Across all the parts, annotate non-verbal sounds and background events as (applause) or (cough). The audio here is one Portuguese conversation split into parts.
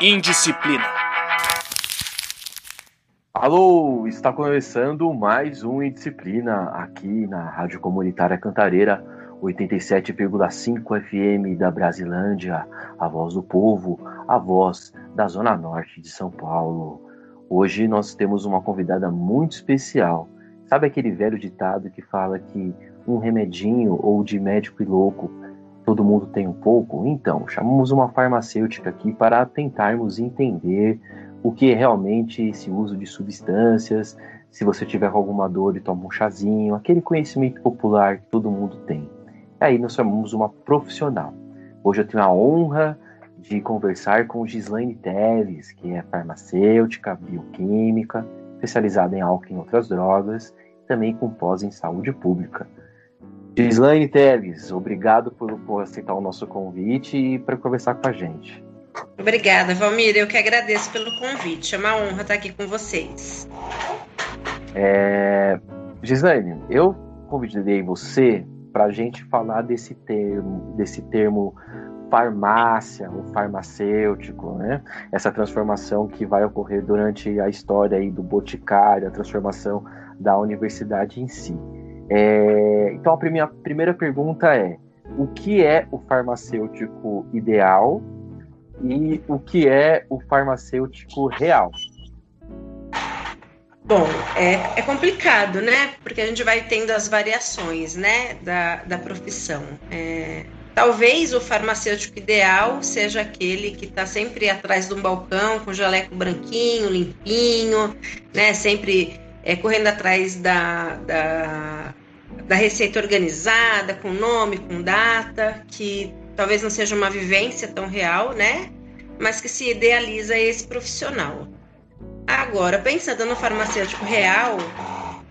Indisciplina. Alô, está começando mais um Indisciplina aqui na Rádio Comunitária Cantareira 87,5 FM da Brasilândia, a voz do povo, a voz da Zona Norte de São Paulo. Hoje nós temos uma convidada muito especial. Sabe aquele velho ditado que fala que um remedinho ou de médico e louco todo mundo tem um pouco? Então, chamamos uma farmacêutica aqui para tentarmos entender o que é realmente esse uso de substâncias, se você tiver alguma dor e toma um chazinho, aquele conhecimento popular que todo mundo tem. E aí nós chamamos uma profissional. Hoje eu tenho a honra de conversar com Gislaine Teles, que é farmacêutica, bioquímica, especializada em álcool e outras drogas, também com pós em saúde pública. Gislaine Teles, obrigado por, por aceitar o nosso convite e para conversar com a gente. Obrigada, Valmir. Eu que agradeço pelo convite. É uma honra estar aqui com vocês. É... Gislaine, eu convidei você para a gente falar desse termo, desse termo farmácia, o farmacêutico, né? Essa transformação que vai ocorrer durante a história aí do boticário, a transformação da universidade em si. É, então, a minha primeira pergunta é: o que é o farmacêutico ideal e o que é o farmacêutico real? Bom, é, é complicado, né? Porque a gente vai tendo as variações, né, da, da profissão. É, talvez o farmacêutico ideal seja aquele que está sempre atrás de um balcão com jaleco branquinho, limpinho, né? Sempre é, correndo atrás da, da, da receita organizada, com nome, com data, que talvez não seja uma vivência tão real, né? Mas que se idealiza esse profissional. Agora, pensando no farmacêutico real,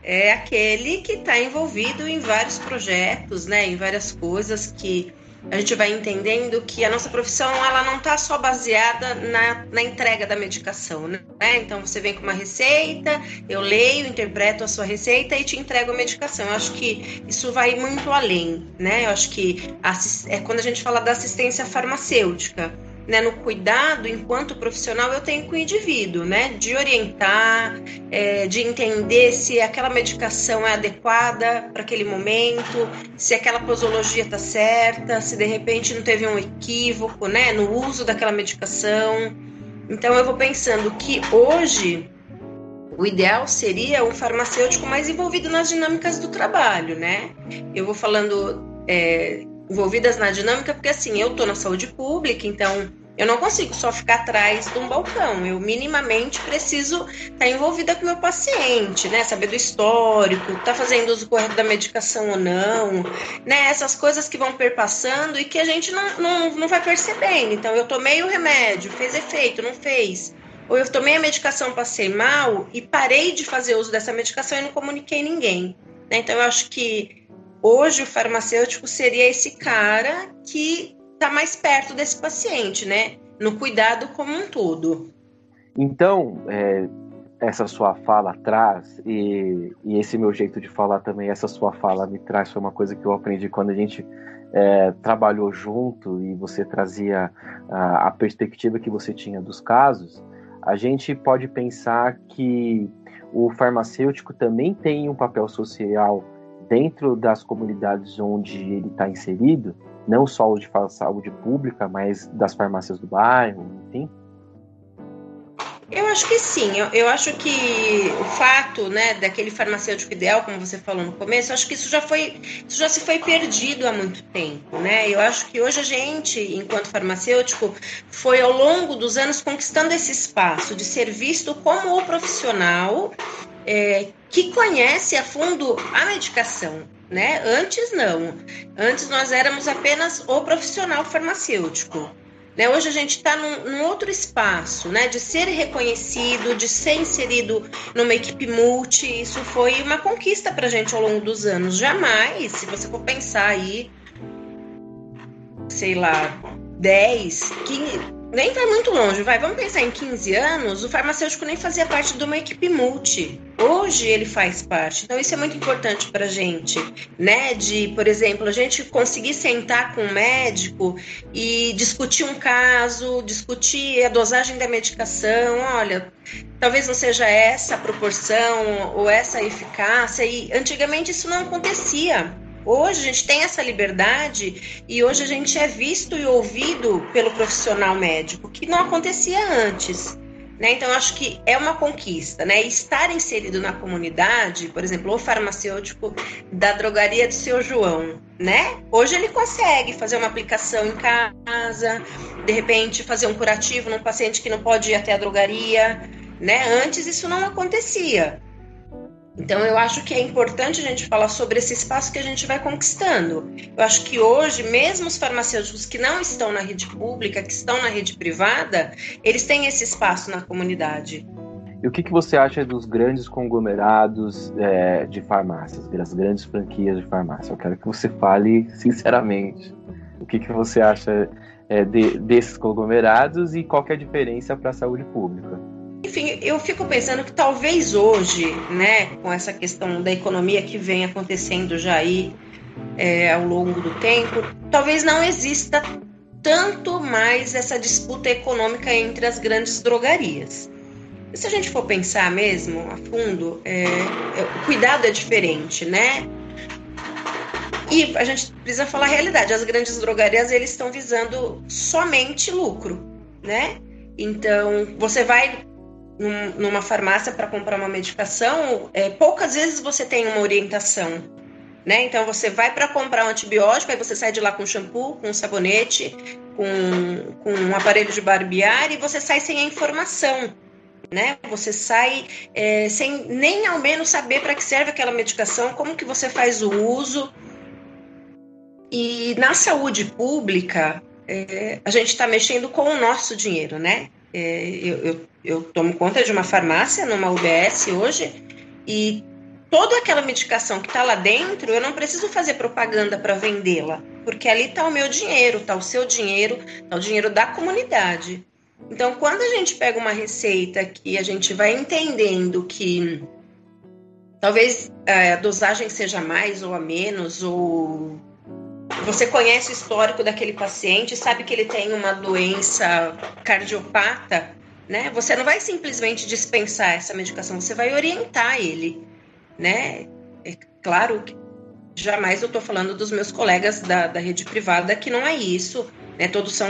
é aquele que está envolvido em vários projetos, né? Em várias coisas que a gente vai entendendo que a nossa profissão ela não está só baseada na, na, entrega da medicação, né? Então você vem com uma receita, eu leio, interpreto a sua receita e te entrego a medicação. Eu acho que isso vai muito além, né? Eu acho que é quando a gente fala da assistência farmacêutica né, no cuidado enquanto profissional eu tenho com o indivíduo, né, de orientar, é, de entender se aquela medicação é adequada para aquele momento, se aquela posologia está certa, se de repente não teve um equívoco, né, no uso daquela medicação. Então eu vou pensando que hoje o ideal seria um farmacêutico mais envolvido nas dinâmicas do trabalho, né? Eu vou falando é, envolvidas na dinâmica, porque assim, eu tô na saúde pública, então eu não consigo só ficar atrás de um balcão. Eu minimamente preciso estar tá envolvida com o meu paciente, né? Saber do histórico, tá fazendo uso correto da medicação ou não, né? Essas coisas que vão perpassando e que a gente não, não, não vai percebendo. Então, eu tomei o remédio, fez efeito, não fez. Ou eu tomei a medicação, passei mal e parei de fazer uso dessa medicação e não comuniquei ninguém. Né? Então, eu acho que Hoje, o farmacêutico seria esse cara que está mais perto desse paciente, né? No cuidado como um todo. Então, é, essa sua fala traz, e, e, esse meu jeito de falar também, essa sua fala me traz, foi uma coisa que eu aprendi quando a gente é, trabalhou junto e você trazia a, a perspectiva que você tinha dos casos. A gente pode pensar que o farmacêutico também tem um papel social dentro das comunidades onde ele está inserido, não só o de saúde pública, mas das farmácias do bairro, enfim? Eu acho que sim. Eu, eu, acho que o fato, né, daquele farmacêutico ideal, como você falou no começo, acho que isso já foi, isso já se foi perdido há muito tempo, né? Eu acho que hoje a gente, enquanto farmacêutico, foi ao longo dos anos conquistando esse espaço de ser visto como o profissional é, que conhece a fundo a medicação, né? Antes não. Antes nós éramos apenas o profissional farmacêutico. Né? Hoje a gente está num, num, outro espaço, né? De ser reconhecido, de ser inserido numa equipe multi. Isso foi uma conquista para a gente ao longo dos anos. Jamais, se você for pensar aí, sei lá, 10, 15, nem vai muito longe, vai. Vamos pensar em 15 anos, o farmacêutico nem fazia parte de uma equipe multi. Hoje ele faz parte. Então isso é muito importante para a gente, né? De, por exemplo, a gente conseguir sentar com um médico e discutir um caso, discutir a dosagem da medicação. Olha, talvez não seja essa a proporção ou essa eficácia. E antigamente isso não acontecia. Hoje a gente tem essa liberdade e hoje a gente é visto e ouvido pelo profissional médico, que não acontecia antes. Né? Então, acho que é uma conquista, né? Estar inserido na comunidade, por exemplo, o farmacêutico da drogaria do seu João, né? Hoje ele consegue fazer uma aplicação em casa, de repente fazer um curativo num paciente que não pode ir até a drogaria, né? Antes isso não acontecia. Então, eu acho que é importante a gente falar sobre esse espaço que a gente vai conquistando. Eu acho que hoje, mesmo os farmacêuticos que não estão na rede pública, que estão na rede privada, eles têm esse espaço na comunidade. E o que, que você acha dos grandes conglomerados é, de farmácias, das grandes franquias de farmácia? Eu quero que você fale (laughs) sinceramente. O que, que você acha é, de, desses conglomerados e qual é a diferença para a saúde pública? Enfim, eu fico pensando que talvez hoje, né, com essa questão da economia que vem acontecendo já aí é, ao longo do tempo, talvez não exista tanto mais essa disputa econômica entre as grandes drogarias. E se a gente for pensar mesmo a fundo, é, é, o cuidado é diferente, né? E a gente precisa falar a realidade. As grandes drogarias eles estão visando somente lucro, né? Então você vai num, numa farmácia para comprar uma medicação, é, poucas vezes você tem uma orientação. Né? Então você vai para comprar um antibiótico, aí você sai de lá com shampoo, com sabonete, com, com um aparelho de barbear e você sai sem a informação. Né? Você sai é, sem nem ao menos saber para que serve aquela medicação, como que você faz o uso. E na saúde pública, é, a gente está mexendo com o nosso dinheiro, né? É, eu, eu, eu tomo conta de uma farmácia numa UBS hoje e toda aquela medicação que está lá dentro, eu não preciso fazer propaganda para vendê-la, porque ali está o meu dinheiro, está o seu dinheiro, está o dinheiro da comunidade. Então, quando a gente pega uma receita que a gente vai entendendo que talvez é, a dosagem seja mais ou a menos, ou você conhece o histórico daquele paciente, sabe que ele tem uma doença cardiopata, né? Você não vai simplesmente dispensar essa medicação, você vai orientar ele, né? É claro que jamais eu estou falando dos meus colegas da, da rede privada que não é isso, né? Todos são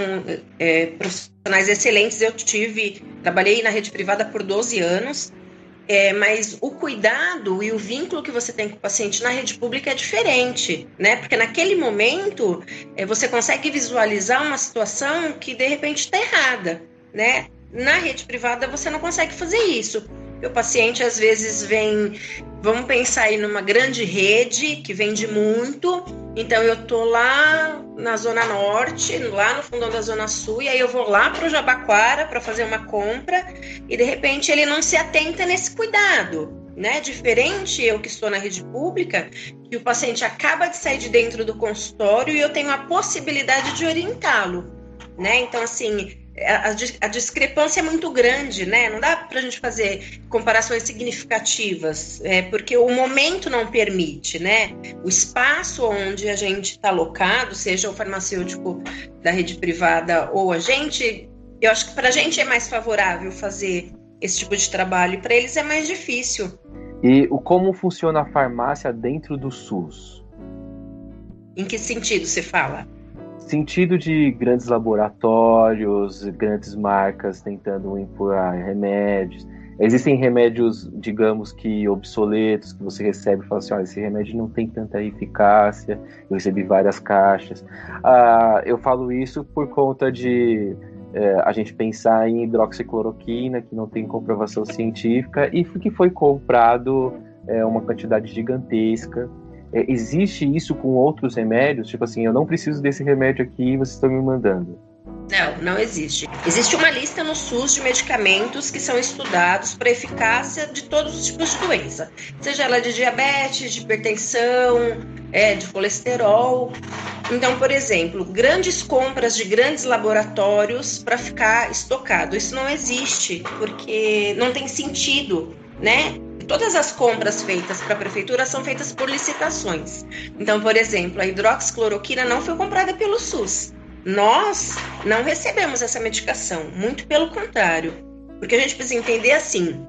é, profissionais excelentes. Eu tive, trabalhei na rede privada por 12 anos, é, mas o cuidado e o vínculo que você tem com o paciente na rede pública é diferente, né? Porque naquele momento é, você consegue visualizar uma situação que de repente está errada, né? Na rede privada você não consegue fazer isso. O paciente às vezes vem, vamos pensar aí numa grande rede que vende muito, então eu tô lá na zona norte, lá no fundão da zona sul, e aí eu vou lá para o Jabaquara para fazer uma compra e de repente ele não se atenta nesse cuidado. Né? Diferente eu que estou na rede pública, que o paciente acaba de sair de dentro do consultório e eu tenho a possibilidade de orientá-lo, né? Então assim, a, a, discrepância é muito grande, né? Não dá para a gente fazer comparações significativas, é, porque o momento não permite, né? O espaço onde a gente está alocado, seja o farmacêutico da rede privada ou a gente, eu acho que para a gente é mais favorável fazer esse tipo de trabalho, e para eles é mais difícil. E o como funciona a farmácia dentro do SUS? Em que sentido você fala? Sentido de grandes laboratórios, grandes marcas tentando empurrar remédios. Existem remédios, digamos que obsoletos, que você recebe e fala assim: olha, esse remédio não tem tanta eficácia. Eu recebi várias caixas. Ah, eu falo isso por conta de é, a gente pensar em hidroxicloroquina, que não tem comprovação científica, e que foi comprado é, uma quantidade gigantesca é, existe isso com outros remédios? Tipo assim, eu não preciso desse remédio aqui e vocês estão me mandando. Não, não existe. Existe uma lista no SUS de medicamentos que são estudados para eficácia de todos os tipos de doença, seja ela de diabetes, de hipertensão, é, de colesterol. Então, por exemplo, grandes compras de grandes laboratórios para ficar estocado. Isso não existe, porque não tem sentido, né? Todas as compras feitas para a prefeitura são feitas por licitações. Então, por exemplo, a hidroxicloroquina não foi comprada pelo SUS. Nós não recebemos essa medicação, muito pelo contrário. Porque a gente precisa entender assim,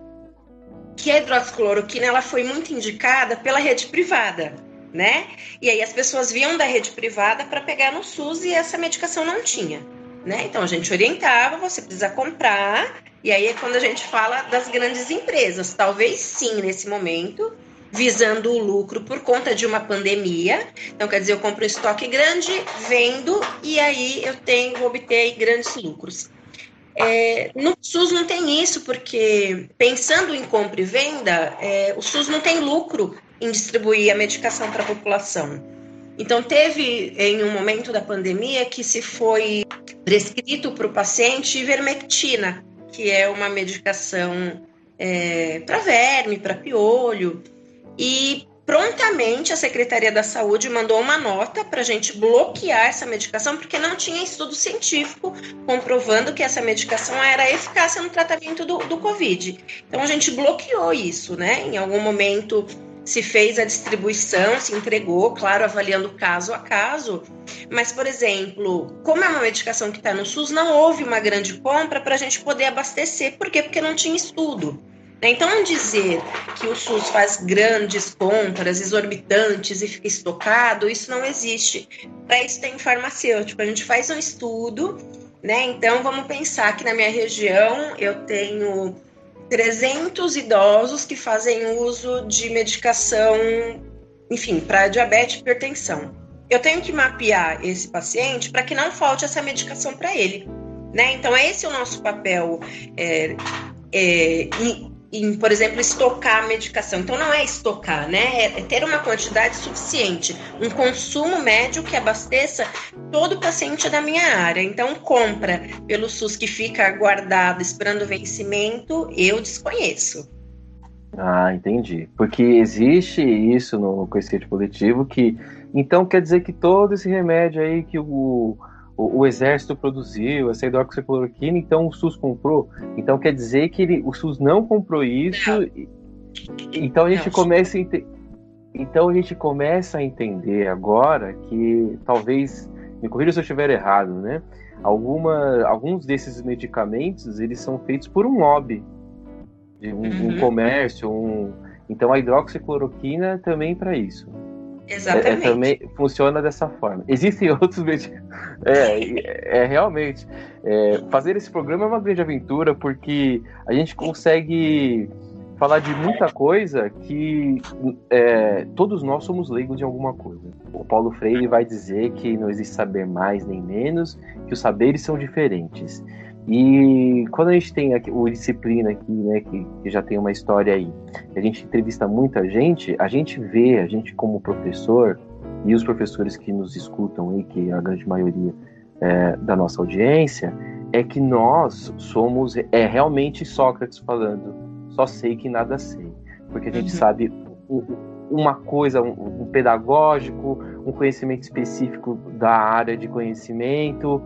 que a hidroxicloroquina ela foi muito indicada pela rede privada né? E aí as pessoas viam da rede privada para pegar no SUS e essa medicação não tinha, né? Então a gente orientava, você precisa comprar. E aí é quando a gente fala das grandes empresas, talvez sim nesse momento, visando o lucro por conta de uma pandemia. Então, quer dizer, eu compro um estoque grande, vendo e aí eu tenho, vou obter grandes lucros. É, no SUS não tem isso, porque pensando em compra e venda, é, o SUS não tem lucro em distribuir a medicação para a população. Então, teve em um momento da pandemia que se foi prescrito para o paciente ivermectina, que é uma medicação é, para verme, para piolho, e prontamente a Secretaria da Saúde mandou uma nota para a gente bloquear essa medicação, porque não tinha estudo científico comprovando que essa medicação era eficaz no tratamento do, do Covid. Então a gente bloqueou isso, né? Em algum momento se fez a distribuição, se entregou, claro, avaliando caso a caso. Mas, por exemplo, como é uma medicação que está no SUS, não houve uma grande compra para a gente poder abastecer. Por quê? Porque não tinha estudo. Então, dizer que o SUS faz grandes compras exorbitantes e fica estocado, isso não existe. Para isso tem farmacêutico. A gente faz um estudo, né? Então, vamos pensar que na minha região eu tenho 300 idosos que fazem uso de medicação, enfim, para diabetes e hipertensão. Eu tenho que mapear esse paciente para que não falte essa medicação para ele. Né? Então, esse é o nosso papel é, é, em, por exemplo, estocar a medicação. Então, não é estocar, né? É ter uma quantidade suficiente, um consumo médio que abasteça todo paciente da minha área. Então, compra pelo SUS que fica guardado esperando o vencimento, eu desconheço. Ah, entendi. Porque existe isso no conhecimento coletivo que então quer dizer que todo esse remédio aí que o o, o, exército produziu essa hidroxicloroquina, então o SUS comprou. Então quer dizer que ele, o SUS não comprou isso. Então a gente começa a então a gente começa a entender agora que talvez me corrija se eu estiver errado, né? Alguma, alguns desses medicamentos eles são feitos por um lobby, um, uhum. um comércio, um, então a hidroxicloroquina também para isso. Exatamente. É, é, também funciona dessa forma. Existem (laughs) outros medicamentos. É, é, realmente. É, fazer esse programa é uma grande aventura porque a gente consegue falar de muita coisa que é, todos nós somos leigos em alguma coisa. O Paulo Freire vai dizer que não existe saber mais nem menos, que os saberes são diferentes. E quando a gente tem aqui, o disciplina aqui, né, que, que, já tem uma história aí, a gente entrevista muita gente, a gente vê, a gente como professor e os professores que nos escutam aí, que é a grande maioria é, da nossa audiência, é que nós somos é realmente Sócrates falando, só sei que nada sei, porque a gente uhum. sabe uma coisa, um, um, pedagógico, um conhecimento específico da área de conhecimento,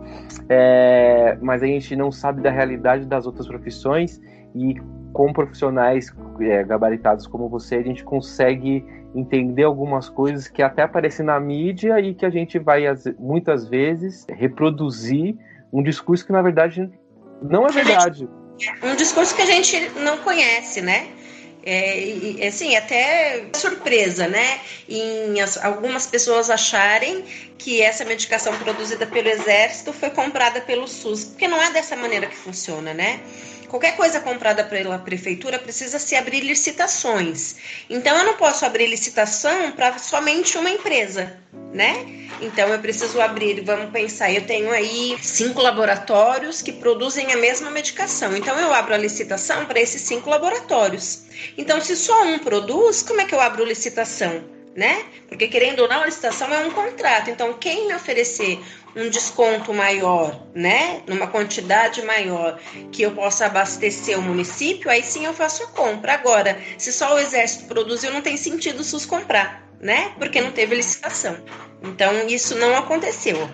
é, mas a gente não sabe da realidade das outras profissões e com profissionais é, gabaritados como você, a gente consegue entender algumas coisas que até aparecem na mídia e que a gente vai muitas vezes reproduzir um discurso que na verdade não é verdade. Um discurso que a gente não conhece, né? É, e, assim, até surpresa, né? Em as, algumas pessoas acharem que essa medicação produzida pelo Exército foi comprada pelo SUS, porque não é dessa maneira que funciona, né? Qualquer coisa comprada pela prefeitura precisa se abrir licitações. Então, eu não posso abrir licitação para somente uma empresa, né? Então, eu preciso abrir, vamos pensar, eu tenho aí cinco laboratórios que produzem a mesma medicação. Então, eu abro a licitação para esses cinco laboratórios. Então, se só um produz, como é que eu abro licitação? Né? Porque querendo ou não, a licitação é um contrato. Então, quem me oferecer um desconto maior, né, numa quantidade maior, que eu possa abastecer o município, aí sim eu faço a compra. Agora, se só o exército produziu, não tem sentido o SUS comprar, né? Porque não teve licitação. Então, isso não aconteceu.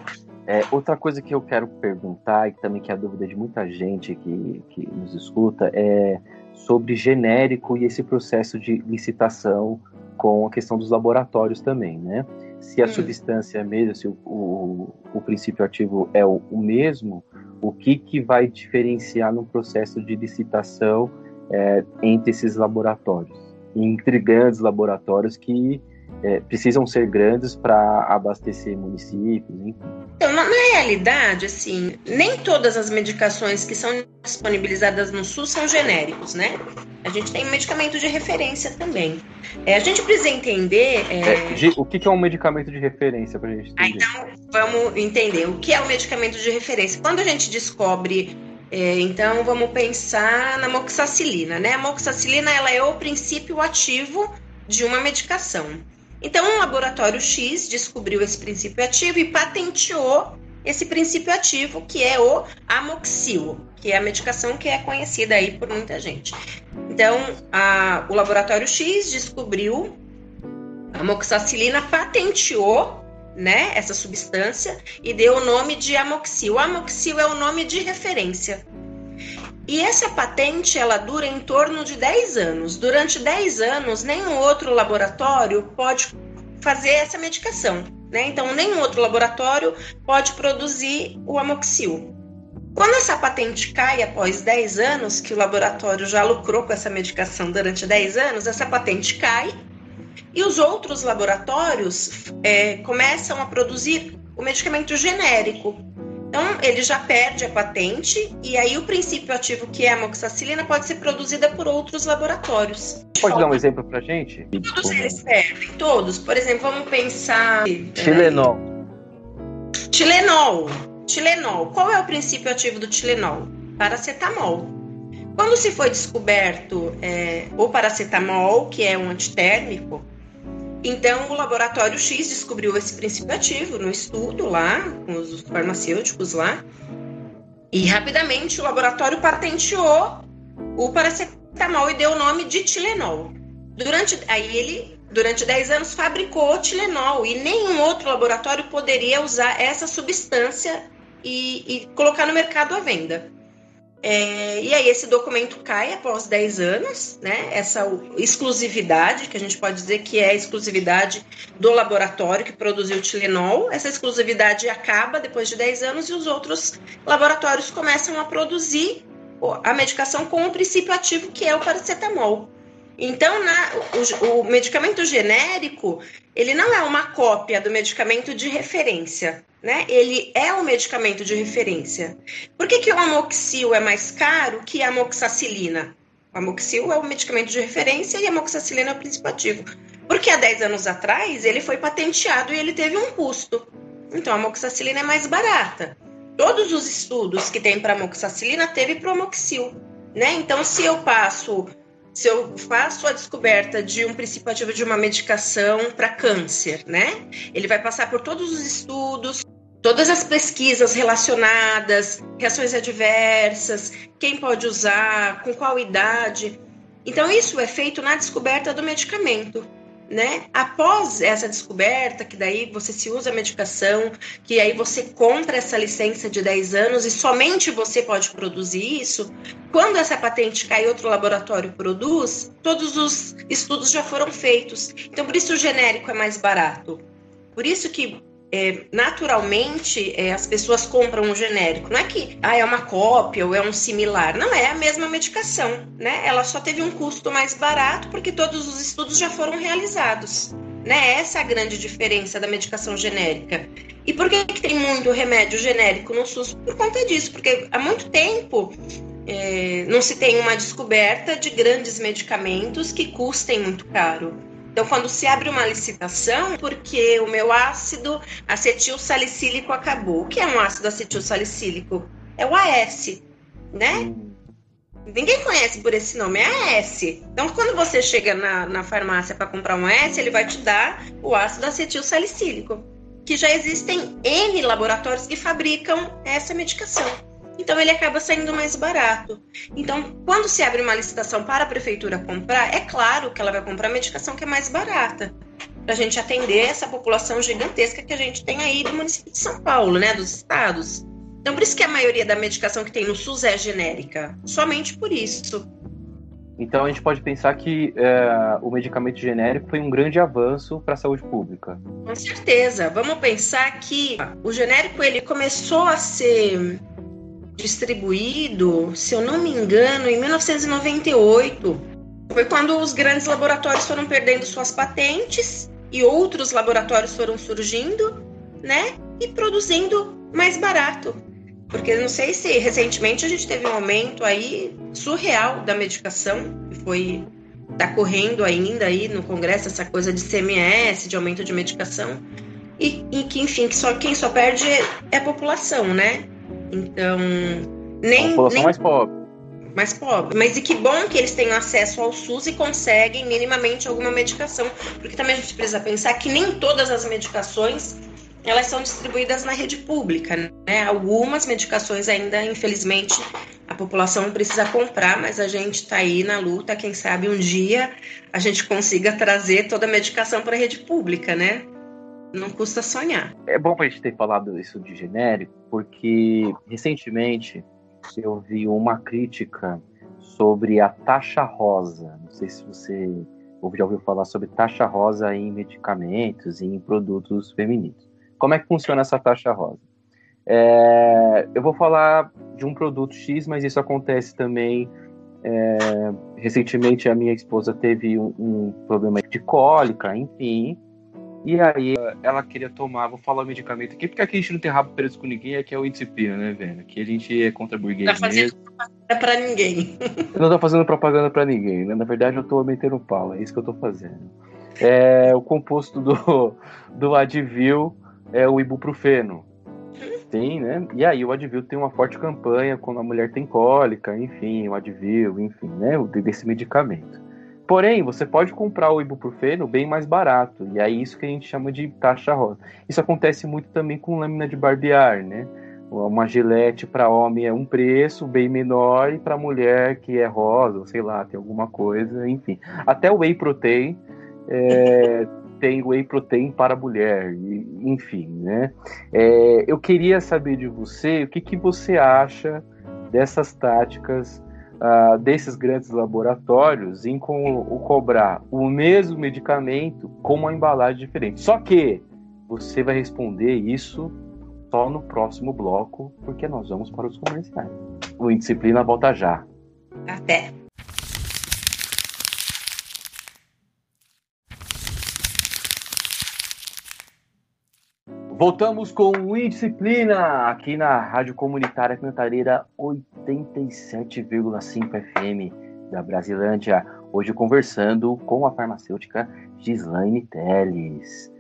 É, outra coisa que eu quero perguntar, e também que é a dúvida de muita gente que, que nos escuta, é sobre genérico e esse processo de licitação com a questão dos laboratórios também, né? Se a hum. substância é mesmo, se o, o, o princípio ativo é o, o, mesmo, o que, que vai diferenciar no processo de licitação é, entre esses laboratórios? Entre grandes laboratórios que é, precisam ser grandes para abastecer municípios, enfim. Então, na, na, realidade, assim, nem todas as medicações que são disponibilizadas no SUS são genéricos, né? A gente tem medicamento de referência também. É, a gente precisa entender. É... É, o que é um medicamento de referência para a gente entender? Ah, então, vamos entender o que é o medicamento de referência. Quando a gente descobre é, então vamos pensar na moxacilina, né? A moxacilina ela é o princípio ativo de uma medicação. Então, um laboratório X descobriu esse princípio ativo e patenteou esse princípio ativo, que é o amoxil, que é a medicação que é conhecida aí por muita gente. Então, a, o laboratório X descobriu a amoxicilina, patenteou né, essa substância e deu o nome de amoxil. O amoxil é o nome de referência. E essa patente ela dura em torno de 10 anos. Durante 10 anos, nenhum outro laboratório pode fazer essa medicação. Né? Então, nenhum outro laboratório pode produzir o amoxil. Quando essa patente cai após 10 anos, que o laboratório já lucrou com essa medicação durante 10 anos, essa patente cai e os outros laboratórios é, começam a produzir o medicamento genérico, então, ele já perde a patente e aí o princípio ativo que é a amoxicilina pode ser produzida por outros laboratórios. Pode dar um exemplo pra gente? Todos eles servem, todos. Por exemplo, vamos pensar... Tilenol. Tilenol. Tilenol. Qual é o princípio ativo do Tilenol? Paracetamol. Quando se foi descoberto é, o paracetamol, que é um antitérmico, então, o laboratório X descobriu esse princípio ativo no estudo lá, com os farmacêuticos lá, e rapidamente o laboratório patenteou o paracetamol e deu o nome de Tilenol. Durante, aí ele, durante 10 anos, fabricou Tilenol e nenhum outro laboratório poderia usar essa substância e, e colocar no mercado à venda. É, e aí esse documento cai após 10 anos, né? Essa exclusividade, que a gente pode dizer que é a exclusividade do laboratório que produziu o Tilenol, essa exclusividade acaba depois de 10 anos e os outros laboratórios começam a produzir a medicação com o princípio ativo que é o paracetamol. Então, na, o, o medicamento genérico, ele não é uma cópia do medicamento de referência né? Ele é o medicamento de referência. Por que, que o amoxil é mais caro que a amoxicilina? O amoxil é o medicamento de referência e a amoxicilina é o princípio ativo. Porque há 10 anos atrás ele foi patenteado e ele teve um custo. Então a amoxicilina é mais barata. Todos os estudos que tem para amoxicilina teve para o amoxil, né? Então se eu passo se eu faço a descoberta de um princípio ativo de uma medicação para câncer, né? Ele vai passar por todos os estudos, todas as pesquisas relacionadas, reações adversas, quem pode usar, com qual idade. Então, isso é feito na descoberta do medicamento. Né? Após essa descoberta, que daí você se usa a medicação, que aí você compra essa licença de 10 anos e somente você pode produzir isso, quando essa patente cai outro laboratório produz, todos os estudos já foram feitos. Então, por isso o genérico é mais barato. Por isso que é, naturalmente é, as pessoas compram um genérico. Não é que ah, é uma cópia ou é um similar. Não é a mesma medicação, né? Ela só teve um custo mais barato porque todos os estudos já foram realizados. Né? Essa é a grande diferença da medicação genérica. E por que, que tem muito remédio genérico no SUS? Por conta disso, porque há muito tempo é, não se tem uma descoberta de grandes medicamentos que custem muito caro. Então, quando se abre uma licitação, porque o meu ácido acetil salicílico acabou. O que é um ácido acetil salicílico? É o AS, né? Hum. Ninguém conhece por esse nome, é AS. Então, quando você chega na, na farmácia para comprar um AS, ele vai te dar o ácido acetil salicílico, que já existem N laboratórios que fabricam essa medicação então ele acaba saindo mais barato. Então, quando se abre uma licitação para a prefeitura comprar, é claro que ela vai comprar a medicação que é mais barata. para a gente atender essa população gigantesca que a gente tem aí do município de São Paulo, né, dos estados. Então, por isso que a maioria da medicação que tem no SUS é genérica, somente por isso. Então a gente pode pensar que é, o medicamento genérico foi um grande avanço para a saúde pública. Com certeza. Vamos pensar que o genérico ele começou a ser distribuído, se eu não me engano, em 1998. Foi quando os grandes laboratórios foram perdendo suas patentes e outros laboratórios foram surgindo, né? E produzindo mais barato. Porque não sei se recentemente a gente teve um aumento aí surreal da medicação, que foi tá correndo ainda aí no Congresso essa coisa de CMS, de aumento de medicação, e, e que enfim, que só quem só perde é a população, né? Então, nem a população nem, mais pobre. Mais pobre. Mas e que bom que eles tenham acesso ao SUS e conseguem minimamente alguma medicação, porque também a gente precisa pensar que nem todas as medicações elas são distribuídas na rede pública, né? Algumas medicações ainda, infelizmente, a população precisa comprar, mas a gente está aí na luta. Quem sabe um dia a gente consiga trazer toda a medicação para a rede pública, né? Não custa sonhar. É bom a gente ter falado isso de genérico, porque recentemente eu vi uma crítica sobre a taxa rosa. Não sei se você já ouviu falar sobre taxa rosa em medicamentos e em produtos femininos. Como é que funciona essa taxa rosa? É, eu vou falar de um produto X, mas isso acontece também. É, recentemente, a minha esposa teve um, um, problema de cólica, enfim. E aí ela queria tomar, vou falar o medicamento aqui, porque aqui a gente não tem rabo preso com ninguém, aqui é o Indicipina, né, velho? Aqui a gente é contra burguês tá fazendo propaganda pra ninguém. Eu não tô fazendo propaganda pra ninguém, né? Na verdade, eu tô metendo pau, é isso que eu tô fazendo. É o composto do, do Advil é o ibuprofeno. Tem, né? E aí o Advil tem uma forte campanha quando a mulher tem cólica, enfim, o Advil, enfim, né? Desse medicamento. Porém, você pode comprar o ibuprofeno bem mais barato, e é isso que a gente chama de taxa rosa. Isso acontece muito também com lâmina de barbear, né? Uma gilete para homem é um preço bem menor e para mulher que é rosa, sei lá, tem alguma coisa, enfim. Até o whey protein é, (laughs) tem whey protein para mulher, enfim, né? É, eu queria saber de você o que, que você acha dessas táticas uh, desses grandes laboratórios em o cobrar o mesmo medicamento com uma embalagem diferente. Só que você vai responder isso só no próximo bloco, porque nós vamos para os comerciais. O Indisciplina volta já. Até. Voltamos com o Indisciplina aqui na Rádio Comunitária Cantareira 87,5 FM da Brasilândia. Hoje conversando com a farmacêutica Gislaine Teles.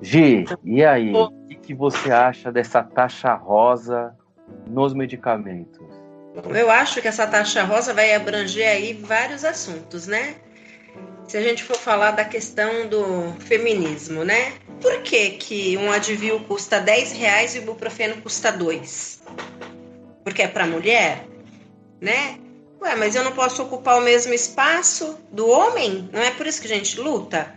Gi, e aí? O que, que você acha dessa taxa rosa nos medicamentos? Eu acho que essa taxa rosa vai abranger aí vários assuntos, né? Se a gente for falar da questão do feminismo, né? Por que, que um Advil custa 10 reais e o ibuprofeno custa 2? Porque é para mulher? Né? Ué, mas eu não posso ocupar o mesmo espaço do homem? Não é por isso que a gente luta?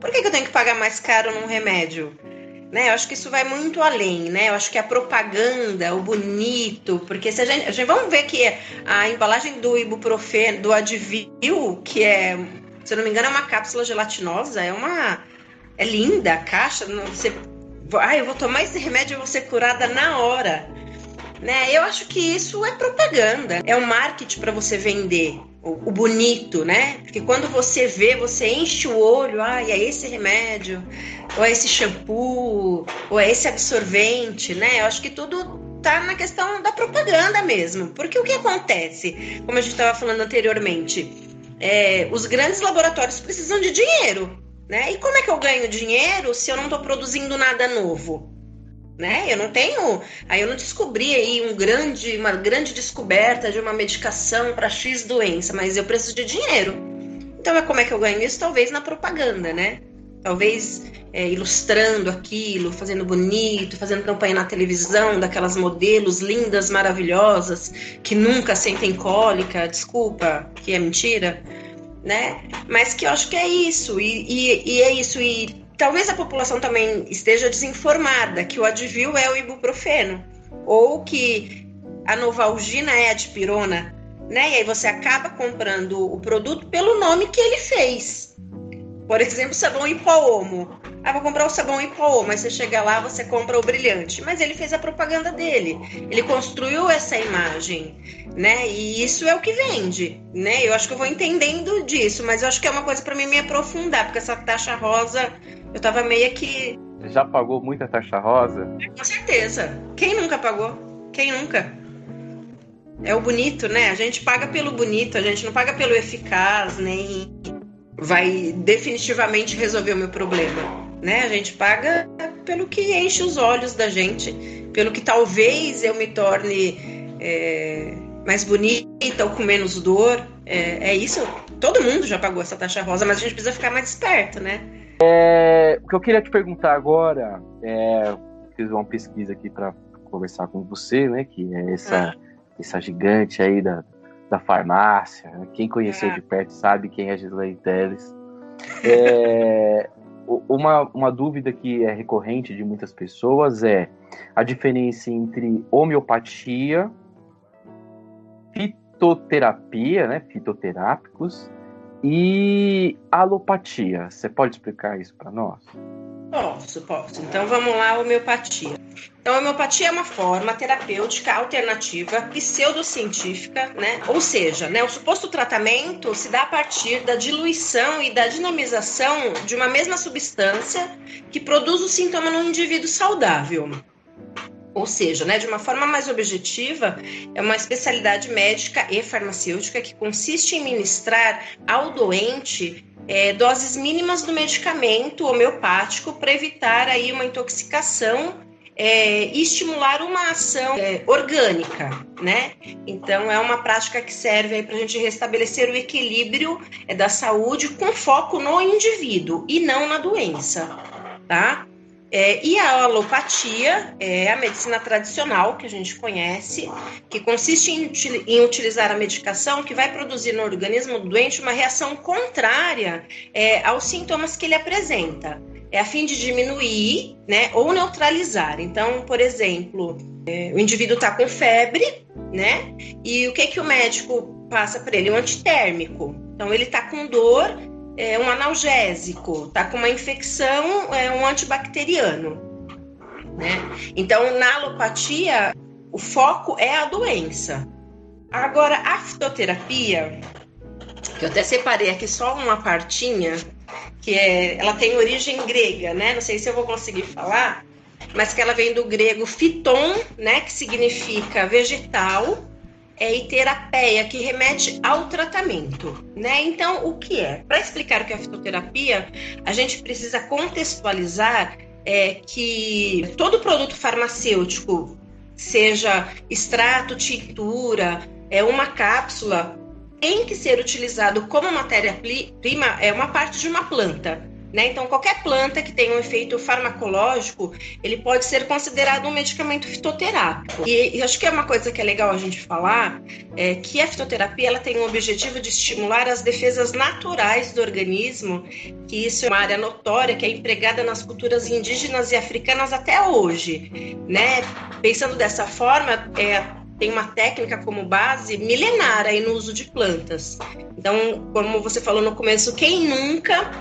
Por que, que eu tenho que pagar mais caro num remédio? Né? Eu acho que isso vai muito além, né? Eu acho que a propaganda, o bonito, porque se a gente, a gente vamos ver que a embalagem do ibuprofeno, do Advil, que é, se eu não me engano, é uma cápsula gelatinosa, é uma é linda a caixa, você, ah, eu vou tomar esse remédio e vou ser curada na hora. Né? Eu acho que isso é propaganda, é um marketing para você vender o, bonito, né? Porque quando você vê, você enche o olho, ah, é esse remédio, ou é esse shampoo, ou é esse absorvente, né? Eu acho que tudo tá na questão da propaganda mesmo. Porque o que acontece, como a gente estava falando anteriormente, é, os grandes laboratórios precisam de dinheiro. Né? E como é que eu ganho dinheiro se eu não estou produzindo nada novo? Né? Eu não tenho, aí eu não descobri aí um grande, uma grande descoberta de uma medicação para X doença, mas eu preciso de dinheiro. Então, é como é que eu ganho isso? Talvez na propaganda, né? Talvez é, ilustrando aquilo, fazendo bonito, fazendo campanha na televisão daquelas modelos lindas, maravilhosas, que nunca sentem cólica, desculpa, que é mentira né? Mas que eu acho que é isso, e, e, e é isso, e talvez a população também esteja desinformada que o Advil é o ibuprofeno ou que a Novalgina é a dipirona, né? E aí você acaba comprando o produto pelo nome que ele fez. Por exemplo, sabão em pó Omo. Ah, vou comprar o sabão em pó, mas você chega lá, você compra o brilhante. Mas ele fez a propaganda dele. Ele construiu essa imagem, né? E isso é o que vende, né? Eu acho que eu vou entendendo disso, mas eu acho que é uma coisa para mim me aprofundar, porque essa taxa rosa, eu tava meio que já pagou muita taxa rosa? Com certeza. Quem nunca pagou? Quem nunca? É o bonito, né? A gente paga pelo bonito, a gente não paga pelo eficaz, nem vai definitivamente resolver o meu problema né? A gente paga pelo que enche os olhos da gente, pelo que talvez eu me torne é, mais bonita ou com menos dor. É, é, isso. Todo mundo já pagou essa taxa rosa, mas a gente precisa ficar mais esperto, né? É, o que eu queria te perguntar agora, é, fiz uma pesquisa aqui para conversar com você, né? Que é essa, ah. essa gigante aí da, da farmácia. Né? Quem conheceu ah. de perto sabe quem é Gislaine Teles. (laughs) É, uma, uma dúvida que é recorrente de muitas pessoas é a diferença entre homeopatia, fitoterapia, né, fitoterápicos, e alopatia. Você pode explicar isso para nós? Posso, posso. Então vamos lá, homeopatia. Então, a homeopatia é uma forma terapêutica alternativa, pseudocientífica, né? Ou seja, né, o suposto tratamento se dá a partir da diluição e da dinamização de uma mesma substância que produz o sintoma no indivíduo saudável. Ou seja, né, de uma forma mais objetiva, é uma especialidade médica e farmacêutica que consiste em ministrar ao doente é, doses mínimas do medicamento homeopático para evitar aí uma intoxicação é, estimular uma ação é, orgânica, né? Então é uma prática que serve para a gente restabelecer o equilíbrio é, da saúde com foco no indivíduo e não na doença, tá? É, e a alopatia é a medicina tradicional que a gente conhece, que consiste em, em, utilizar a medicação que vai produzir no organismo do doente uma reação contrária é, aos sintomas que ele apresenta. É a fim de diminuir né, ou neutralizar. Então, por exemplo, é, o indivíduo está com febre, né? E o que, que o médico passa para ele? Um antitérmico. Então, ele está com dor é um analgésico, tá com uma infecção, é um antibacteriano. Né? Então, na alopatia, o foco é a doença. Agora, a fitoterapia, que eu até separei aqui só uma partinha, que é, ela tem origem grega, né? Não sei se eu vou conseguir falar, mas que ela vem do grego fiton, né? Que significa vegetal, é, e terapeia, que remete ao tratamento, né? Então, o que é? Para explicar o que é fitoterapia, a gente precisa contextualizar é, que todo produto farmacêutico, seja extrato, tintura, é uma cápsula, tem que ser utilizado como matéria-prima, é uma parte de uma planta. Né? Então, qualquer planta que tenha um efeito farmacológico, ele pode ser considerado um medicamento fitoterápico. E, e, acho que é uma coisa que é legal a gente falar, é que a fitoterapia ela tem o objetivo de estimular as defesas naturais do organismo, que isso é uma área notória que é empregada nas culturas indígenas e africanas até hoje. Né? Pensando dessa forma, é, tem uma técnica como base milenar aí no uso de plantas. Então, como você falou no começo, quem nunca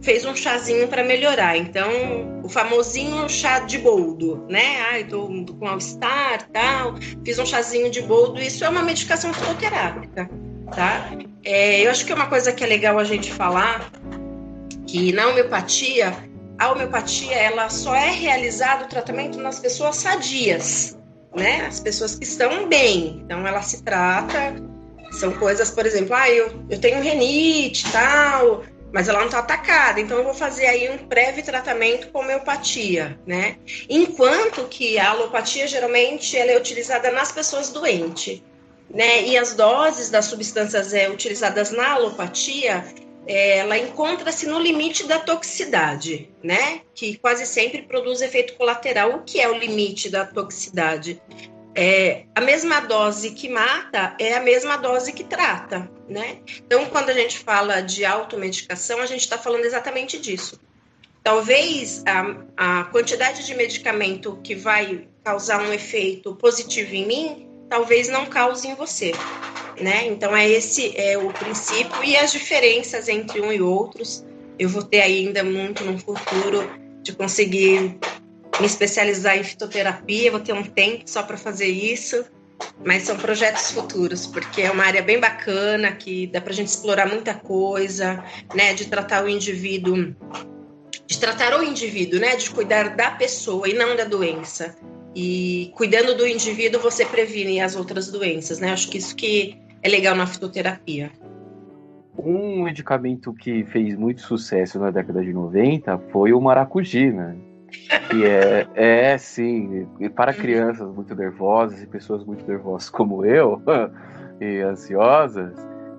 fez um chazinho para melhorar. Então, o famosinho chá de boldo, né? Ah, eu tô com all-star, tal, fiz um chazinho de boldo. Isso é uma medicação fitoterápica, tá? É, eu acho que é uma coisa que é legal a gente falar, que na homeopatia, a homeopatia, ela só é realizado o tratamento nas pessoas sadias, né? As pessoas que estão bem. Então, ela se trata... São coisas, por exemplo, ah, eu, eu tenho renite, tal, mas ela não está atacada, então eu vou fazer aí um breve tratamento com homeopatia, né? Enquanto que a alopatia geralmente ela é utilizada nas pessoas doentes, né? E as doses das substâncias é, utilizadas na alopatia, ela encontra-se no limite da toxicidade, né? Que quase sempre produz efeito colateral. O que é o limite da toxicidade? É, a mesma dose que mata é a mesma dose que trata, né? Então, quando a gente fala de automedicação, a gente está falando exatamente disso. Talvez a, a quantidade de medicamento que vai causar um efeito positivo em mim, talvez não cause em você. Né? Então é esse é o princípio e as diferenças entre um e outros. Eu vou ter ainda muito no futuro de conseguir me especializar em fitoterapia, vou ter um tempo só para fazer isso, mas são projetos futuros, porque é uma área bem bacana que dá para a gente explorar muita coisa, né, de tratar o indivíduo, de tratar o indivíduo, né, de cuidar da pessoa e não da doença. E cuidando do indivíduo, você previne as outras doenças, né? Acho que isso que é legal na fitoterapia. Um medicamento que fez muito sucesso na década de 90 foi o maracuji, né? Que é, é sim, para uhum. crianças muito nervosas e pessoas muito nervosas como eu, (laughs) e ansiosas,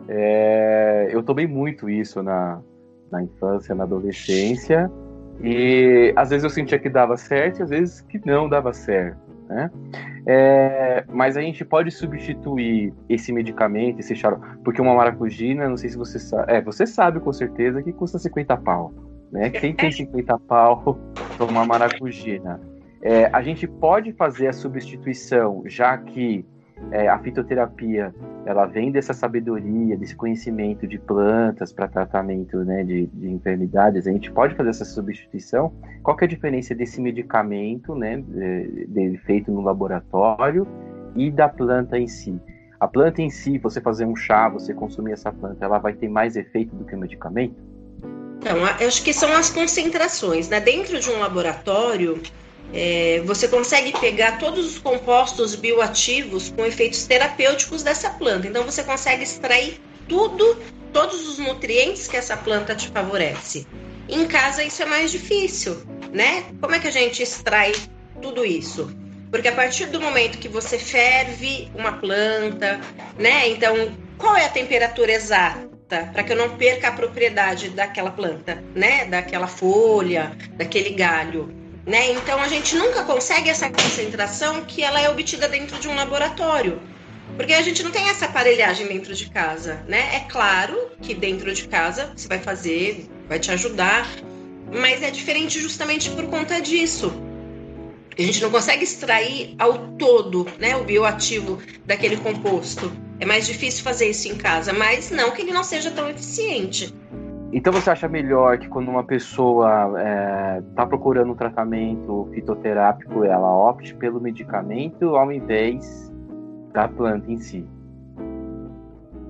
é, eu tomei muito isso na, na infância, na adolescência, e às vezes eu sentia que dava certo e às vezes que não dava certo. Né? É, mas a gente pode substituir esse medicamento, esse xarope, porque uma maracujina, não sei se você sabe, é, você sabe com certeza que custa 50 pau, né? Quem tem 50 pau (laughs) toma maracujina. É, a gente pode fazer a substituição, já que é, a fitoterapia ela vem dessa sabedoria, desse conhecimento de plantas para tratamento né, de, de, enfermidades. A gente pode fazer essa substituição. Qual que é a diferença desse medicamento, né, é, dele feito no laboratório e da planta em si? A planta em si, você fazer um chá, você consumir essa planta, ela vai ter mais efeito do que o medicamento? Então, acho que são as concentrações. Né? Dentro de um laboratório, é, você consegue pegar todos os compostos bioativos com efeitos terapêuticos dessa planta. Então você consegue extrair tudo, todos os nutrientes que essa planta te favorece. Em casa isso é mais difícil, né? Como é que a gente extrai tudo isso? Porque a partir do momento que você ferve uma planta, né? Então, qual é a temperatura exata? para que eu não perca a propriedade daquela planta, né? Daquela folha, daquele galho. Né? Então a gente nunca consegue essa concentração que ela é obtida dentro de um laboratório. Porque a gente não tem essa aparelhagem dentro de casa, né? É claro que dentro de casa você vai fazer, vai te ajudar, mas é diferente justamente por conta disso. A gente não consegue extrair ao todo, né, o bioativo daquele composto. É mais difícil fazer isso em casa, mas não que ele não seja tão eficiente. Então você acha melhor que quando uma pessoa está é, tá procurando um tratamento fitoterápico, ela opte pelo medicamento ao invés da planta em si?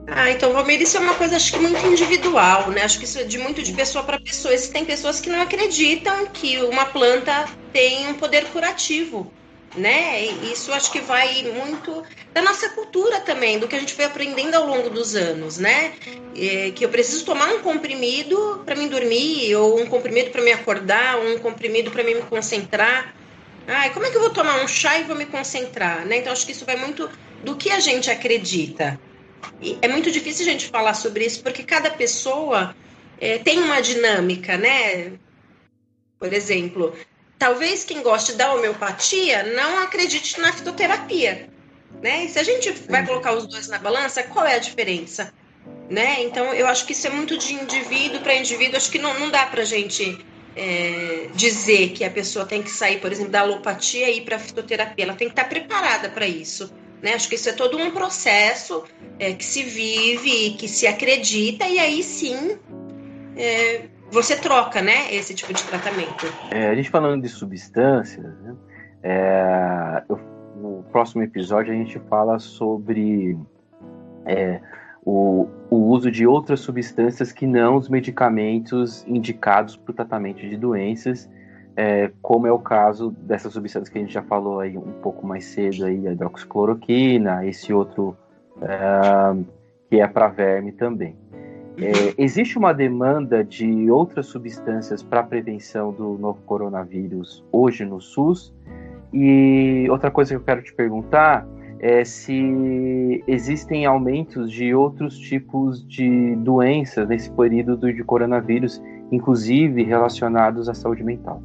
Ah, então, Valmir, isso é uma coisa acho que muito individual, né? Acho que isso é de muito de pessoa para pessoa. Existem pessoas que não acreditam que uma planta tem um poder curativo né? Isso acho que vai muito da nossa cultura também, do que a gente foi aprendendo ao longo dos anos, né? É, que eu preciso tomar um comprimido para me dormir, ou um comprimido para me acordar, ou um comprimido para me concentrar. Ai, como é que eu vou tomar um chá e vou me concentrar, né? Então acho que isso vai muito do que a gente acredita. E é muito difícil a gente falar sobre isso porque cada pessoa é, tem uma dinâmica, né? Por exemplo, talvez quem goste da homeopatia não acredite na fitoterapia. Né? E se a gente vai colocar os dois na balança, qual é a diferença? Né? Então, eu acho que isso é muito de indivíduo para indivíduo. Acho que não, não dá para a gente é, dizer que a pessoa tem que sair, por exemplo, da alopatia e ir para a fitoterapia. Ela tem que estar preparada para isso. Né? Acho que isso é todo um processo é, que se vive, que se acredita, e aí sim é, você troca, né, esse tipo de tratamento. É, a gente falando de substâncias, né, é, eu, no próximo episódio a gente fala sobre é, o, o, uso de outras substâncias que não os medicamentos indicados para o tratamento de doenças, é, como é o caso dessas substâncias que a gente já falou aí um pouco mais cedo, aí, a hidroxicloroquina, esse outro é, que é para verme também. É, existe uma demanda de outras substâncias para prevenção do novo coronavírus hoje no SUS? E outra coisa que eu quero te perguntar é se existem aumentos de outros tipos de doenças nesse período de coronavírus, inclusive relacionados à saúde mental.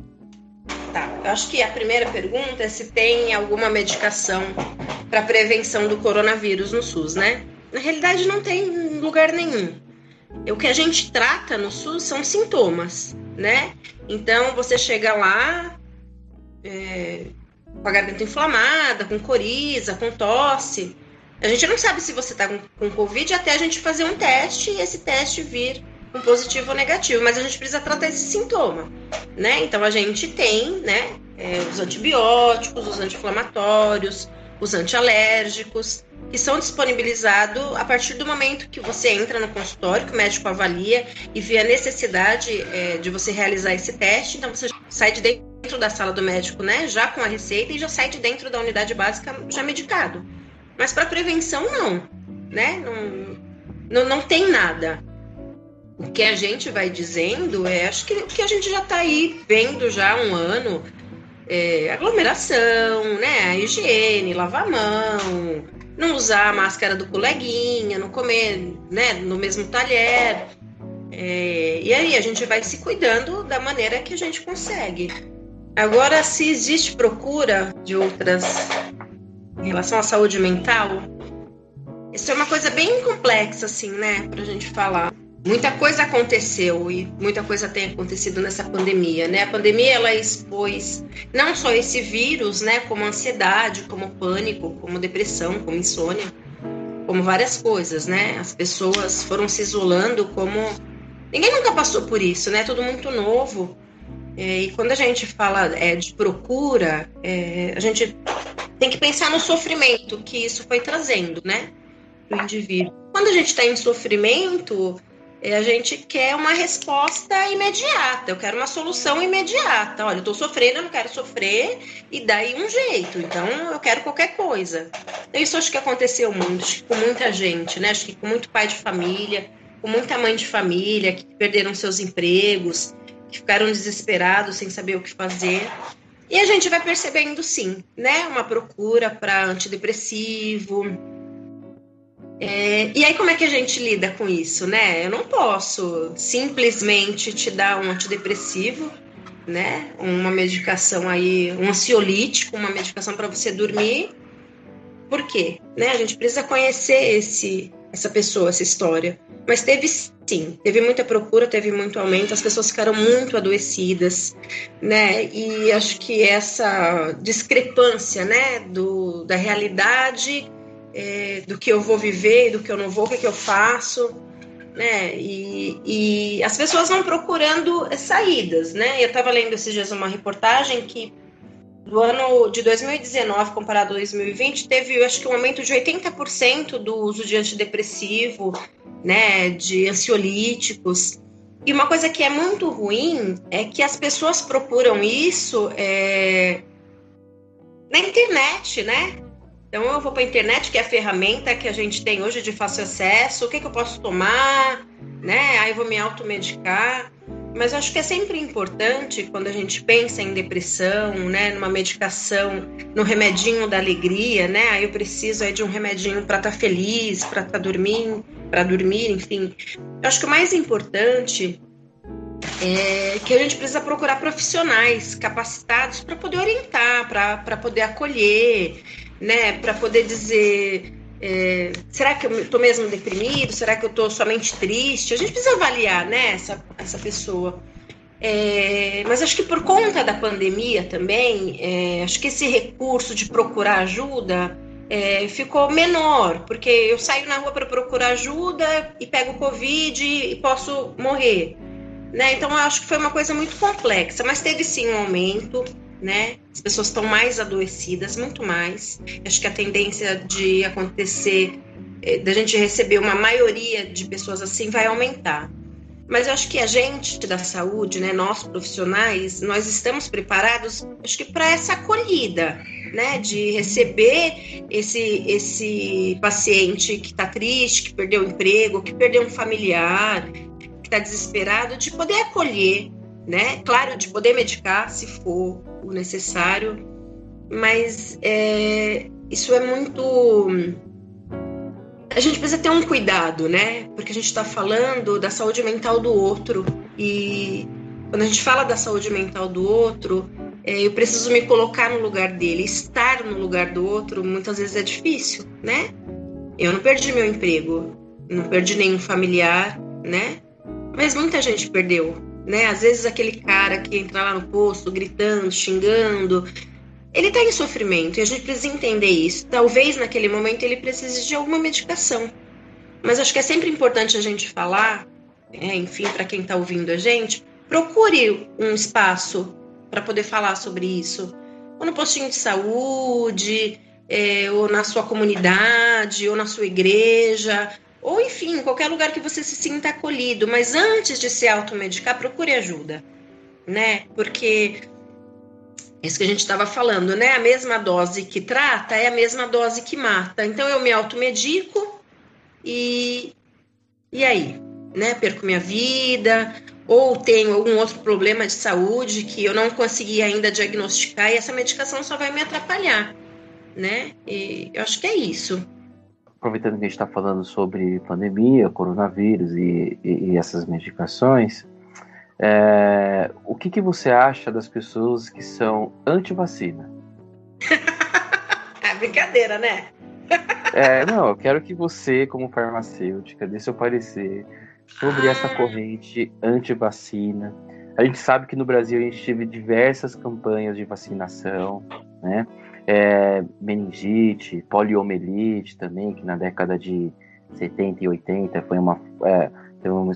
Tá, eu acho que a primeira pergunta é se tem alguma medicação para prevenção do coronavírus no SUS, né? Na realidade, não tem lugar nenhum o que a gente trata no SUS são sintomas, né? Então você chega lá é, com a garganta inflamada, com coriza, com tosse. A gente não sabe se você está com, com Covid até a gente fazer um teste e esse teste vir com positivo ou negativo, mas a gente precisa tratar esse sintoma, né? Então a gente tem, né, é, os antibióticos, os anti-inflamatórios, os antialérgicos, que são disponibilizados a partir do momento que você entra no consultório, que o médico avalia e vê a necessidade é, de você realizar esse teste. Então, você sai de dentro da sala do médico, né, já com a receita e já sai de dentro da unidade básica já medicado. Mas para prevenção, não, né? Não, não, não tem nada. O que a gente vai dizendo é, acho que o que a gente já está aí vendo já há um ano, é, aglomeração, né, higiene, lavar a mão, não usar a máscara do coleguinha, não comer né, no mesmo talher. É, e aí a gente vai se cuidando da maneira que a gente consegue. Agora, se existe procura de outras em relação à saúde mental, isso é uma coisa bem complexa, assim, né, para a gente falar. Muita coisa aconteceu e muita coisa tem acontecido nessa pandemia, né? A pandemia ela expôs não só esse vírus, né, como ansiedade, como pânico, como depressão, como insônia, como várias coisas, né? As pessoas foram se isolando como ninguém nunca passou por isso, né? Tudo muito novo. É, e quando a gente fala é, de procura, é, a gente tem que pensar no sofrimento que isso foi trazendo, né, o indivíduo. Quando a gente está em sofrimento, a gente quer uma resposta imediata, eu quero uma solução imediata. Olha, eu estou sofrendo, eu não quero sofrer, e daí um jeito, então eu quero qualquer coisa. Então, isso acho que aconteceu muito, com muita gente, né? Acho que com muito pai de família, com muita mãe de família que perderam seus empregos, que ficaram desesperados sem saber o que fazer. E a gente vai percebendo, sim, né? Uma procura para antidepressivo, é, e aí, como é que a gente lida com isso, né? Eu não posso simplesmente te dar um antidepressivo, né? Uma medicação aí, um ansiolítico, uma medicação para você dormir. Por quê? Né? A gente precisa conhecer esse, essa pessoa, essa história. Mas teve sim, teve muita procura, teve muito aumento, as pessoas ficaram muito adoecidas, né? E acho que essa discrepância, né, do, da realidade é, do que eu vou viver, do que eu não vou, o que, que eu faço, né? E, e as pessoas vão procurando saídas, né? Eu estava lendo esses dias uma reportagem que do ano de 2019 comparado a 2020 teve, acho que um aumento de 80% do uso de antidepressivo, né? De ansiolíticos. E uma coisa que é muito ruim é que as pessoas procuram isso é, na internet, né? Então eu vou para a internet, que é a ferramenta que a gente tem hoje de fácil acesso, o que, que eu posso tomar, né? Aí vou me automedicar. Mas acho que é sempre importante quando a gente pensa em depressão, né, numa medicação, no remedinho da alegria, né? Aí eu preciso aí de um remedinho para estar tá feliz, para estar tá dormindo, para dormir, enfim. Eu acho que o mais importante é que a gente precisa procurar profissionais capacitados para poder orientar, para poder acolher, né, para poder dizer é, será que eu estou mesmo deprimido? Será que eu estou somente triste? A gente precisa avaliar, né, essa, essa pessoa. É, mas acho que por conta da pandemia também, é, acho que esse recurso de procurar ajuda é, ficou menor, porque eu saio na rua para procurar ajuda e pego Covid e posso morrer. Né? Então, eu acho que foi uma coisa muito complexa, mas teve sim um aumento né? As pessoas estão mais adoecidas, muito mais. Acho que a tendência de acontecer, eh, da gente receber uma maioria de pessoas assim, vai aumentar. Mas eu acho que a gente da saúde, né, nós profissionais, nós estamos preparados, acho que para essa acolhida, né, de receber esse esse paciente que está triste, que perdeu o emprego, que perdeu um familiar, está desesperado, de poder acolher, né? Claro, de poder medicar se for o necessário, mas é, isso é muito. A gente precisa ter um cuidado, né? Porque a gente está falando da saúde mental do outro e quando a gente fala da saúde mental do outro, é, eu preciso me colocar no lugar dele. Estar no lugar do outro muitas vezes é difícil, né? Eu não perdi meu emprego, não perdi nenhum familiar, né? Mas muita gente perdeu, né? Às vezes aquele cara que entra lá no posto gritando, xingando, ele está em sofrimento e a gente precisa entender isso. Talvez naquele momento ele precise de alguma medicação. Mas acho que é sempre importante a gente falar, é, enfim, para quem está ouvindo a gente, procure um espaço para poder falar sobre isso. Ou no postinho de saúde, é, ou na sua comunidade, ou na sua igreja, ou enfim, qualquer lugar que você se sinta acolhido. Mas antes de se automedicar, procure ajuda, né? Porque isso que a gente estava falando, né? A mesma dose que trata é a mesma dose que mata. Então eu me automedico e e aí, né? Perco minha vida ou tenho algum outro problema de saúde que eu não consegui ainda diagnosticar e essa medicação só vai me atrapalhar, né? E eu acho que é isso. Aproveitando que a gente está falando sobre pandemia, coronavírus e, e, e essas medicações, é, o que, que você acha das pessoas que são anti-vacina? (laughs) é brincadeira, né? é, não, eu quero que você, como farmacêutica, dê seu parecer sobre ah. essa corrente anti-vacina. A gente sabe que no Brasil a gente teve diversas campanhas de vacinação, né? É, meningite, poliomielite também, que na década de 70 e 80 foi uma, é,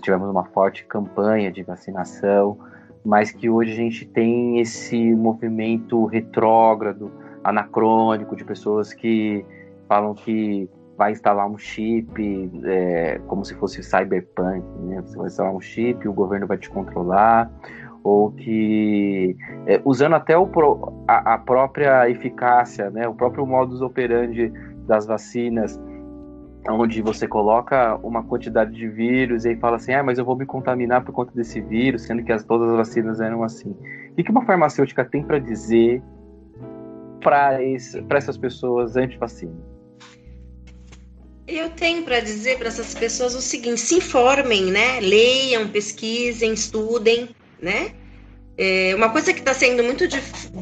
tivemos uma forte campanha de vacinação, mas que hoje a gente tem esse movimento retrógrado, anacrônico, de pessoas que falam que vai instalar um chip, é, como se fosse cyberpunk, né? Você vai instalar um chip, o governo vai te controlar, ou que é, usando até o, a, a própria eficácia, né? O próprio modus operandi das vacinas onde você coloca uma quantidade de vírus e aí fala assim, ah, mas eu vou me contaminar por conta desse vírus, sendo que as, todas as vacinas eram assim. O que uma farmacêutica tem para dizer para essas pessoas anti-vacina? Eu tenho para dizer para essas pessoas o seguinte: se informem, né? Leiam, pesquisem, estudem, né? É uma coisa que está sendo muito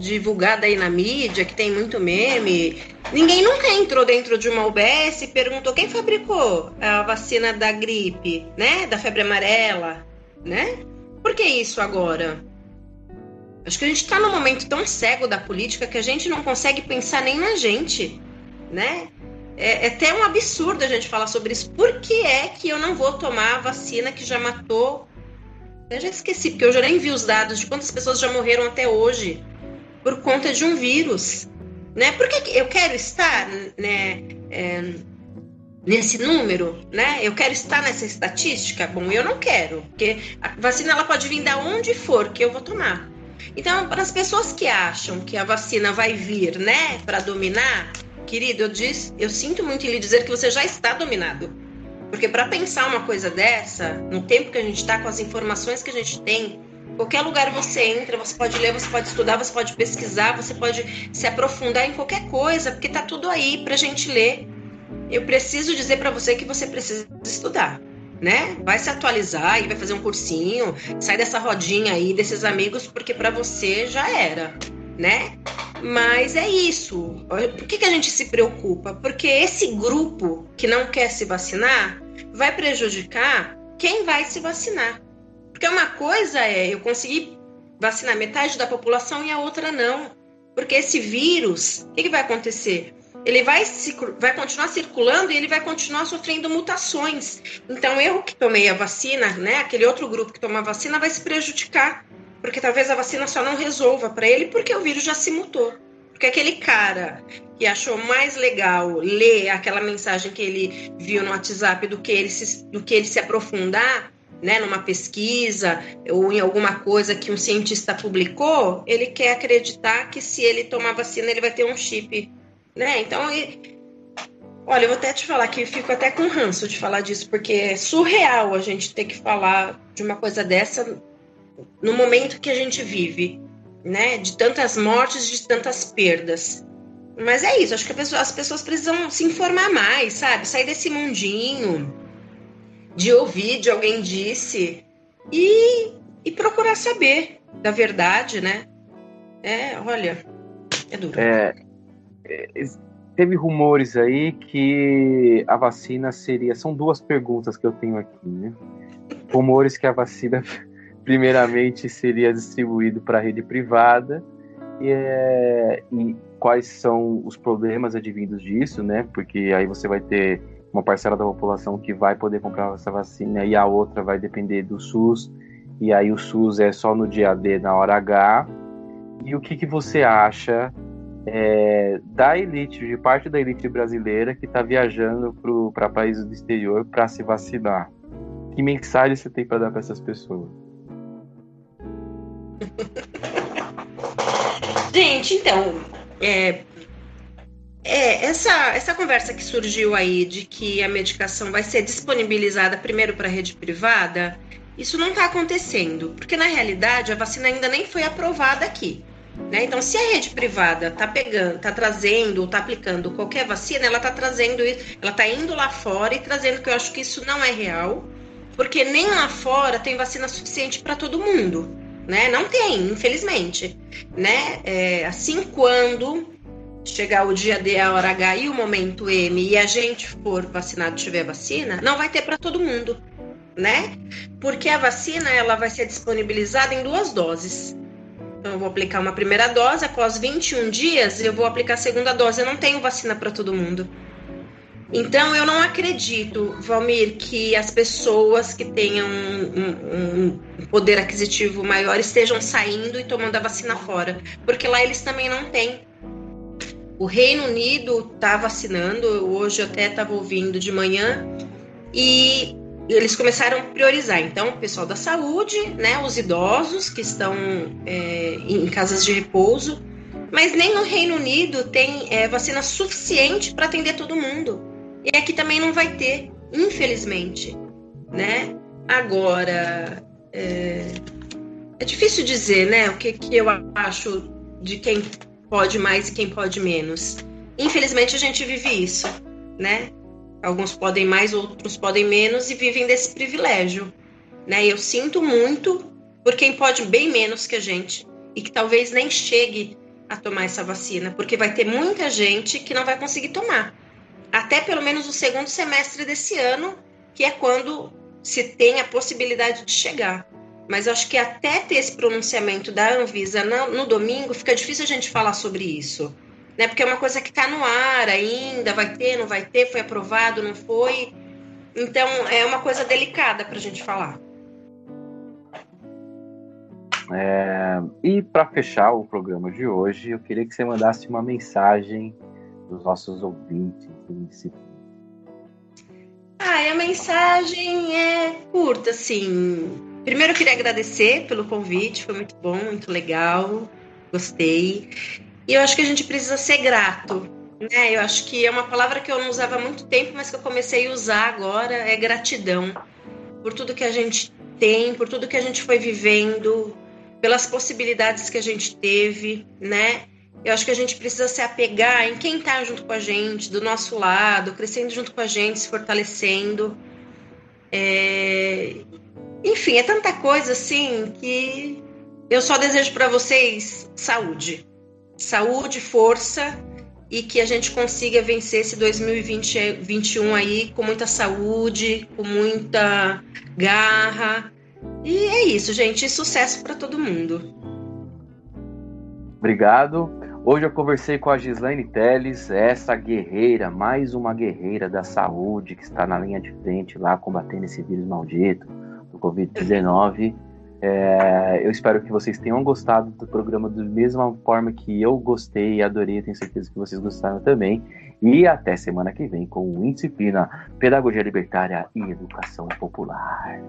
divulgada aí na mídia, que tem muito meme, ninguém nunca entrou dentro de uma UBS e perguntou quem fabricou a vacina da gripe, né? Da febre amarela, né? Por que isso agora? Acho que a gente está num momento tão cego da política que a gente não consegue pensar nem na gente, né? É, é até um absurdo a gente falar sobre isso. Por que é que eu não vou tomar a vacina que já matou eu já esqueci, porque eu já nem vi os dados de quantas pessoas já morreram até hoje por conta de um vírus. Né? Por que eu quero estar né, é, nesse número? Né? Eu quero estar nessa estatística? Bom, eu não quero, porque a vacina ela pode vir da onde for que eu vou tomar. Então, para as pessoas que acham que a vacina vai vir né, para dominar, querido, eu, diz, eu sinto muito em lhe dizer que você já está dominado. Porque para pensar uma coisa dessa, no tempo que a gente está, com as informações que a gente tem, qualquer lugar você entra, você pode ler, você pode estudar, você pode pesquisar, você pode se aprofundar em qualquer coisa, porque tá tudo aí para a gente ler. Eu preciso dizer para você que você precisa estudar, né? Vai se atualizar e vai fazer um cursinho, sai dessa rodinha aí desses amigos, porque para você já era, né? Mas é isso. Por que, que a gente se preocupa? Porque esse grupo que não quer se vacinar vai prejudicar quem vai se vacinar. Porque uma coisa é eu conseguir vacinar metade da população e a outra não. Porque esse vírus, o que, que vai acontecer? Ele vai, vai continuar circulando e ele vai continuar sofrendo mutações. Então, eu que tomei a vacina, né, aquele outro grupo que toma a vacina, vai se prejudicar porque talvez a vacina só não resolva para ele porque o vírus já se mutou. Porque aquele cara que achou mais legal ler aquela mensagem que ele viu no WhatsApp do que ele se, do que ele se aprofundar né, numa pesquisa ou em alguma coisa que um cientista publicou, ele quer acreditar que se ele tomar vacina ele vai ter um chip, né? Então, ele... olha, eu vou até te falar que fico até com ranço de falar disso, porque é surreal a gente ter que falar de uma coisa dessa no momento que a gente vive, né? De tantas mortes, de tantas perdas. Mas é isso, acho que pessoa, as pessoas precisam se informar mais, sabe? Sair desse mundinho de ouvir de alguém disse e, e procurar saber da verdade, né? É, olha, é duro. É, é, teve rumores aí que a vacina seria. São duas perguntas que eu tenho aqui, né? rumores que a vacina primeiramente seria distribuído para a rede privada e, é, e, quais são os problemas advindos disso, né? Porque aí você vai ter uma parcela da população que vai poder comprar essa vacina e a outra vai depender do SUS e aí o SUS é só no dia D, na hora H. E o que, que você acha é, da elite, de parte da elite brasileira que está viajando para países do exterior para se vacinar? Que mensagem você tem para dar para essas pessoas? Gente, então, é, é, essa, essa conversa que surgiu aí de que a medicação vai ser disponibilizada primeiro para a rede privada, isso não está acontecendo, porque na realidade a vacina ainda nem foi aprovada aqui. Né? Então, se a rede privada está pegando, está trazendo, está aplicando qualquer vacina, ela está trazendo, ela está indo lá fora e trazendo que eu acho que isso não é real, porque nem lá fora tem vacina suficiente para todo mundo né? Não tem, infelizmente, né? É, assim quando chegar o dia D, a hora H e o momento M e a gente for vacinado tiver vacina, não vai ter para todo mundo, né? Porque a vacina ela vai ser disponibilizada em duas doses. Então eu vou aplicar uma primeira dose, após 21 dias eu vou aplicar a segunda dose. Eu não tenho vacina para todo mundo. Então, eu não acredito, Valmir, que as pessoas que tenham um, um, poder aquisitivo maior estejam saindo e tomando a vacina fora, porque lá eles também não têm. O Reino Unido está vacinando, hoje eu até estava ouvindo de manhã, e eles começaram a priorizar. Então, o pessoal da saúde, né, os idosos que estão é, em casas de repouso, mas nem no Reino Unido tem é, vacina suficiente para atender todo mundo. E aqui também não vai ter, infelizmente, né? Agora, é, é difícil dizer, né? O que, que eu acho de quem pode mais e quem pode menos. Infelizmente, a gente vive isso, né? Alguns podem mais, outros podem menos e vivem desse privilégio, né? Eu sinto muito por quem pode bem menos que a gente e que talvez nem chegue a tomar essa vacina, porque vai ter muita gente que não vai conseguir tomar até pelo menos o segundo semestre desse ano, que é quando se tem a possibilidade de chegar. Mas acho que até ter esse pronunciamento da Anvisa no, no domingo, fica difícil a gente falar sobre isso. Né? Porque é uma coisa que está no ar ainda, vai ter, não vai ter, foi aprovado, não foi. Então é uma coisa delicada para a gente falar. É, e para fechar o programa de hoje, eu queria que você mandasse uma mensagem dos nossos ouvintes Ah, a mensagem é curta, assim. Primeiro eu queria agradecer pelo convite, foi muito bom, muito legal, gostei. E eu acho que a gente precisa ser grato, né? Eu acho que é uma palavra que eu não usava há muito tempo, mas que eu comecei a usar agora, é gratidão. Por tudo que a gente tem, por tudo que a gente foi vivendo, pelas possibilidades que a gente teve, né? Eu acho que a gente precisa se apegar em quem está junto com a gente, do nosso lado, crescendo junto com a gente, se fortalecendo. É... Enfim, é tanta coisa assim que eu só desejo para vocês saúde. Saúde, força e que a gente consiga vencer esse 2021 aí com muita saúde, com muita garra. E é isso, gente. Sucesso para todo mundo. Obrigado. Hoje eu conversei com a Gislaine Teles, essa guerreira, mais uma guerreira da saúde que está na linha de frente lá combatendo esse vírus maldito do Covid-19. É, eu espero que vocês tenham gostado do programa da mesma forma que eu gostei e adorei. Tenho certeza que vocês gostaram também. E até semana que vem com o Indisciplina, Pedagogia Libertária e Educação Popular.